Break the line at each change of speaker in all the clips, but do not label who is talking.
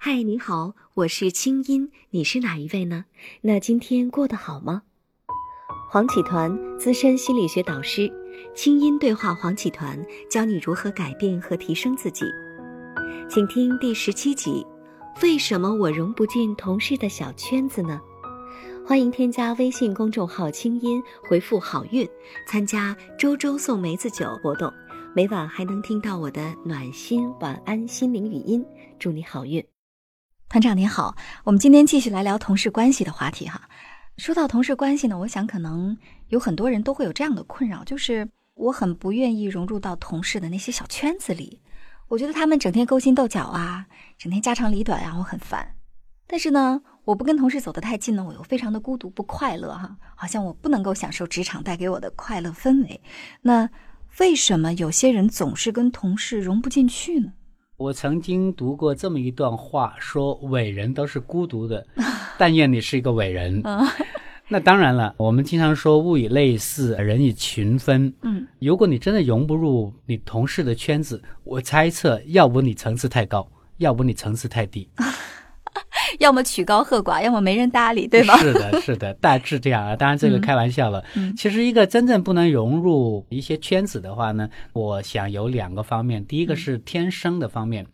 嗨，你好，我是清音，你是哪一位呢？那今天过得好吗？黄启团，资深心理学导师，清音对话黄启团，教你如何改变和提升自己。请听第十七集：为什么我融不进同事的小圈子呢？欢迎添加微信公众号“清音”，回复“好运”，参加周周送梅子酒活动，每晚还能听到我的暖心晚安心灵语音，祝你好运。
团长您好，我们今天继续来聊同事关系的话题哈。说到同事关系呢，我想可能有很多人都会有这样的困扰，就是我很不愿意融入到同事的那些小圈子里。我觉得他们整天勾心斗角啊，整天家长里短啊，我很烦。但是呢，我不跟同事走得太近呢，我又非常的孤独不快乐哈，好像我不能够享受职场带给我的快乐氛围。那为什么有些人总是跟同事融不进去呢？
我曾经读过这么一段话，说伟人都是孤独的，但愿你是一个伟人。那当然了，我们经常说物以类似，人以群分。嗯，如果你真的融不入你同事的圈子，我猜测，要不你层次太高，要不你层次太低。
要么曲高和寡，要么没人搭理，对吧？
是的，是的，大致这样啊。当然，这个开玩笑了。嗯，其实一个真正不能融入一些圈子的话呢，我想有两个方面。第一个是天生的方面。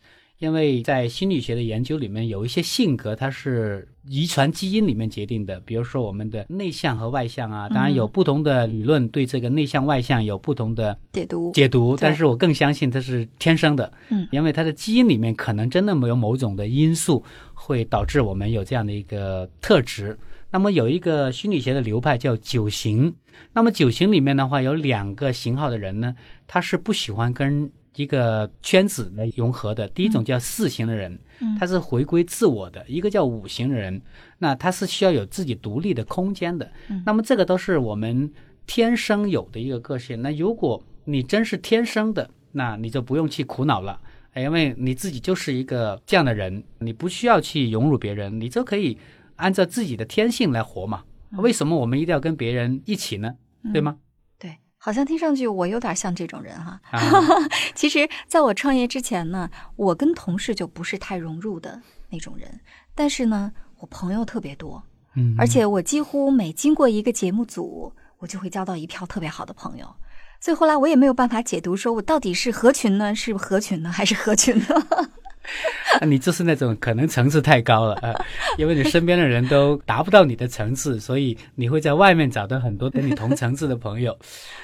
因为在心理学的研究里面，有一些性格它是遗传基因里面决定的，比如说我们的内向和外向啊，当然有不同的理论对这个内向外向有不同的
解读
解读，但是我更相信它是天生的，
嗯，
因为它的基因里面可能真的没有某种的因素会导致我们有这样的一个特质。那么有一个心理学的流派叫九型，那么九型里面的话有两个型号的人呢，他是不喜欢跟。一个圈子来融合的，第一种叫四型的人，他是回归自我的；一个叫五型的人，那他是需要有自己独立的空间的。那么这个都是我们天生有的一个个性。那如果你真是天生的，那你就不用去苦恼了，因为你自己就是一个这样的人，你不需要去融入别人，你就可以按照自己的天性来活嘛。为什么我们一定要跟别人一起呢？对吗？
好像听上去我有点像这种人哈，其实在我创业之前呢，我跟同事就不是太融入的那种人，但是呢，我朋友特别多，
嗯，
而且我几乎每经过一个节目组，我就会交到一票特别好的朋友，所以后来我也没有办法解读，说我到底是合群呢，是合群呢，还是合群呢？
你就是那种可能层次太高了啊，因为你身边的人都达不到你的层次，所以你会在外面找到很多跟你同层次的朋友。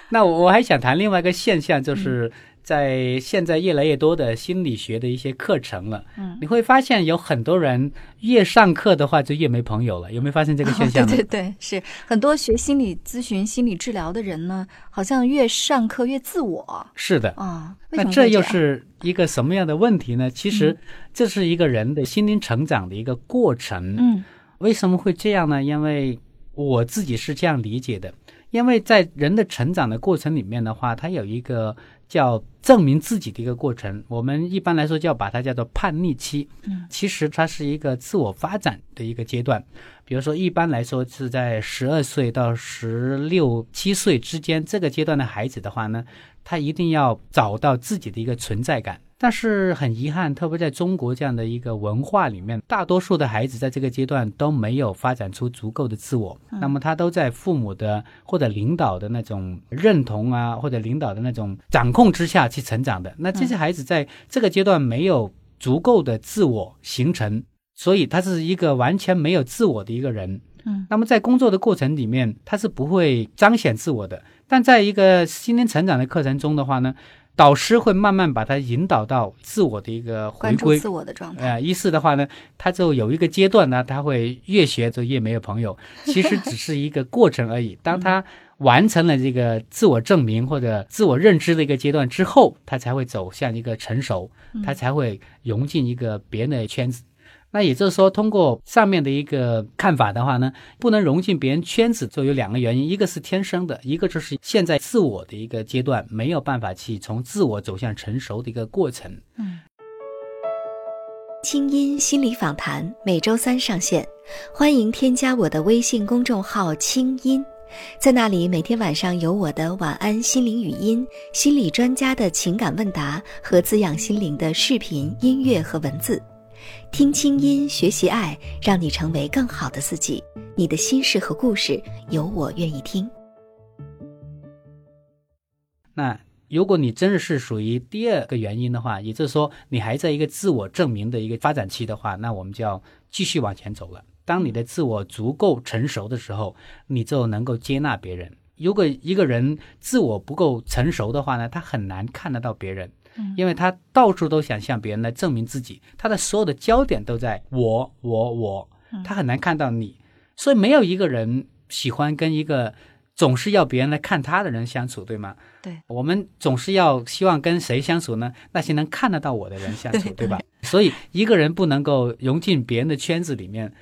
那我我还想谈另外一个现象，就是。在现在越来越多的心理学的一些课程了，嗯，你会发现有很多人越上课的话就越没朋友了，有没有发现这个现象？
对对对，是很多学心理咨询、心理治疗的人呢，好像越上课越自我。
是的
啊，
那这又是一个什么样的问题呢？其实这是一个人的心灵成长的一个过程。
嗯，
为什么会这样呢？因为我自己是这样理解的，因为在人的成长的过程里面的话，他有一个。叫证明自己的一个过程，我们一般来说叫把它叫做叛逆期。
嗯，
其实它是一个自我发展的一个阶段。比如说，一般来说是在十二岁到十六七岁之间这个阶段的孩子的话呢，他一定要找到自己的一个存在感。但是很遗憾，特别在中国这样的一个文化里面，大多数的孩子在这个阶段都没有发展出足够的自我。那么他都在父母的或者领导的那种认同啊，或者领导的那种掌控之下去成长的。那这些孩子在这个阶段没有足够的自我形成，所以他是一个完全没有自我的一个人。
嗯，
那么在工作的过程里面，他是不会彰显自我的。但在一个心灵成长的课程中的话呢？导师会慢慢把他引导到自我的一个回归、
自我的状态。
呃，意思的话呢，他就有一个阶段呢，他会越学就越没有朋友。其实只是一个过程而已。当他完成了这个自我证明或者自我认知的一个阶段之后，他才会走向一个成熟，他才会融进一个别人的圈子。那也就是说，通过上面的一个看法的话呢，不能融进别人圈子，就有两个原因：一个是天生的，一个就是现在自我的一个阶段没有办法去从自我走向成熟的一个过程。
嗯。
清音心理访谈每周三上线，欢迎添加我的微信公众号“清音”，在那里每天晚上有我的晚安心灵语音、心理专家的情感问答和滋养心灵的视频、音乐和文字。听清音，学习爱，让你成为更好的自己。你的心事和故事，有我愿意听。
那如果你真的是属于第二个原因的话，也就是说你还在一个自我证明的一个发展期的话，那我们就要继续往前走了。当你的自我足够成熟的时候，你就能够接纳别人。如果一个人自我不够成熟的话呢，他很难看得到别人，因为他到处都想向别人来证明自己，他的所有的焦点都在我我我，他很难看到你。所以没有一个人喜欢跟一个。总是要别人来看他的人相处，对吗？
对，
我们总是要希望跟谁相处呢？那些能看得到我的人相处，对吧？所以一个人不能够融进别人的圈子里面，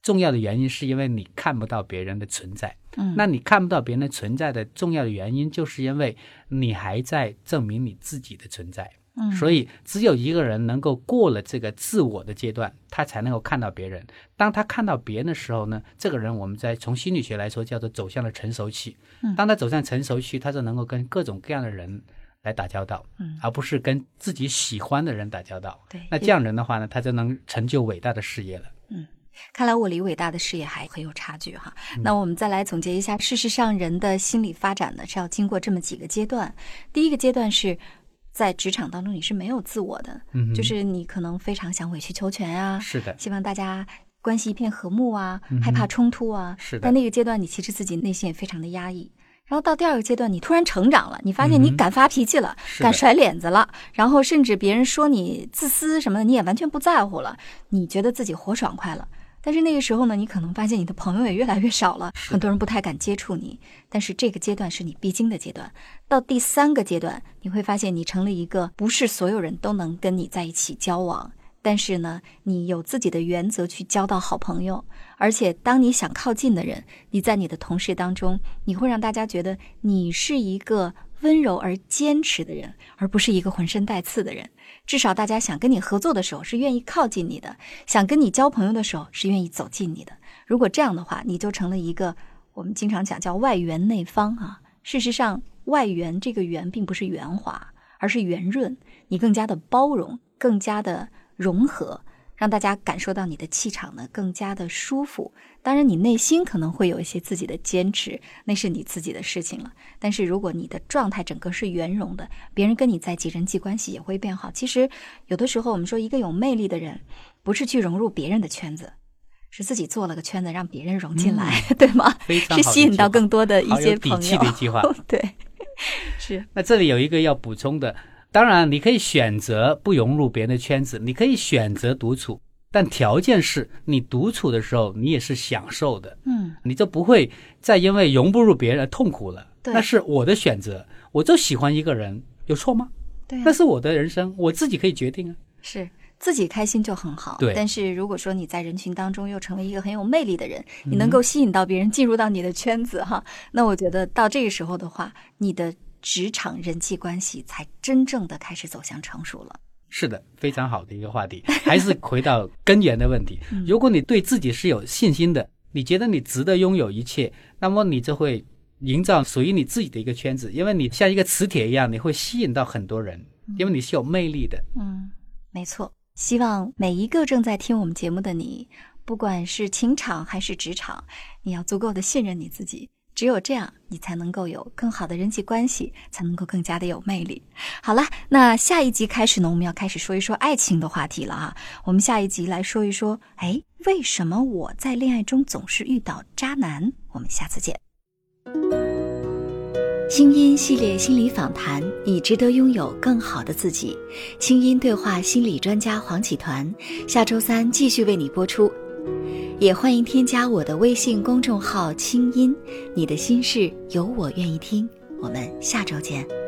重要的原因是因为你看不到别人的存在。
嗯，
那你看不到别人存在的重要的原因，就是因为你还在证明你自己的存在。
嗯，
所以只有一个人能够过了这个自我的阶段，他才能够看到别人。当他看到别人的时候呢，这个人我们在从心理学来说叫做走向了成熟期。
嗯，
当他走向成熟期，他就能够跟各种各样的人来打交道，
嗯，
而不是跟自己喜欢的人打交道。
对，
那这样人的话呢，他就能成就伟大的事业了。
嗯，看来我离伟大的事业还很有差距哈。那我们再来总结一下，事实上人的心理发展呢是要经过这么几个阶段。第一个阶段是。在职场当中，你是没有自我的，就是你可能非常想委曲求全啊，
是的，
希望大家关系一片和睦啊，害怕冲突啊，
是的。
在那个阶段，你其实自己内心也非常的压抑。然后到第二个阶段，你突然成长了，你发现你敢发脾气了，敢甩脸子了，然后甚至别人说你自私什么的，你也完全不在乎了，你觉得自己活爽快了。但是那个时候呢，你可能发现你的朋友也越来越少了，很多人不太敢接触你。但是这个阶段是你必经的阶段。到第三个阶段，你会发现你成了一个不是所有人都能跟你在一起交往，但是呢，你有自己的原则去交到好朋友。而且当你想靠近的人，你在你的同事当中，你会让大家觉得你是一个温柔而坚持的人，而不是一个浑身带刺的人。至少大家想跟你合作的时候是愿意靠近你的，想跟你交朋友的时候是愿意走近你的。如果这样的话，你就成了一个我们经常讲叫外圆内方啊。事实上，外圆这个圆并不是圆滑，而是圆润，你更加的包容，更加的融合。让大家感受到你的气场呢更加的舒服。当然，你内心可能会有一些自己的坚持，那是你自己的事情了。但是，如果你的状态整个是圆融的，别人跟你在一起人际关系也会变好。其实，有的时候我们说一个有魅力的人，不是去融入别人的圈子，是自己做了个圈子让别人融进来，对吗？是吸引到更多的一些朋友。
底气的一句话，
对，是。
那这里有一个要补充的。当然，你可以选择不融入别人的圈子，你可以选择独处，但条件是你独处的时候，你也是享受的。
嗯，
你就不会再因为融不入别人而痛苦了。
对，
那是我的选择，我就喜欢一个人，有错吗？
对，
那是我的人生，我自己可以决定啊。
是自己开心就很好。
对，
但是如果说你在人群当中又成为一个很有魅力的人，你能够吸引到别人进入到你的圈子哈，那我觉得到这个时候的话，你的。职场人际关系才真正的开始走向成熟了。
是的，非常好的一个话题，还是回到根源的问题。如果你对自己是有信心的，你觉得你值得拥有一切，那么你就会营造属于你自己的一个圈子，因为你像一个磁铁一样，你会吸引到很多人，因为你是有魅力的。
嗯，没错。希望每一个正在听我们节目的你，不管是情场还是职场，你要足够的信任你自己。只有这样，你才能够有更好的人际关系，才能够更加的有魅力。好了，那下一集开始呢，我们要开始说一说爱情的话题了哈。我们下一集来说一说，哎，为什么我在恋爱中总是遇到渣男？我们下次见。
清音系列心理访谈，你值得拥有更好的自己。清音对话心理专家黄启团，下周三继续为你播出。也欢迎添加我的微信公众号“清音”，你的心事有我愿意听。我们下周见。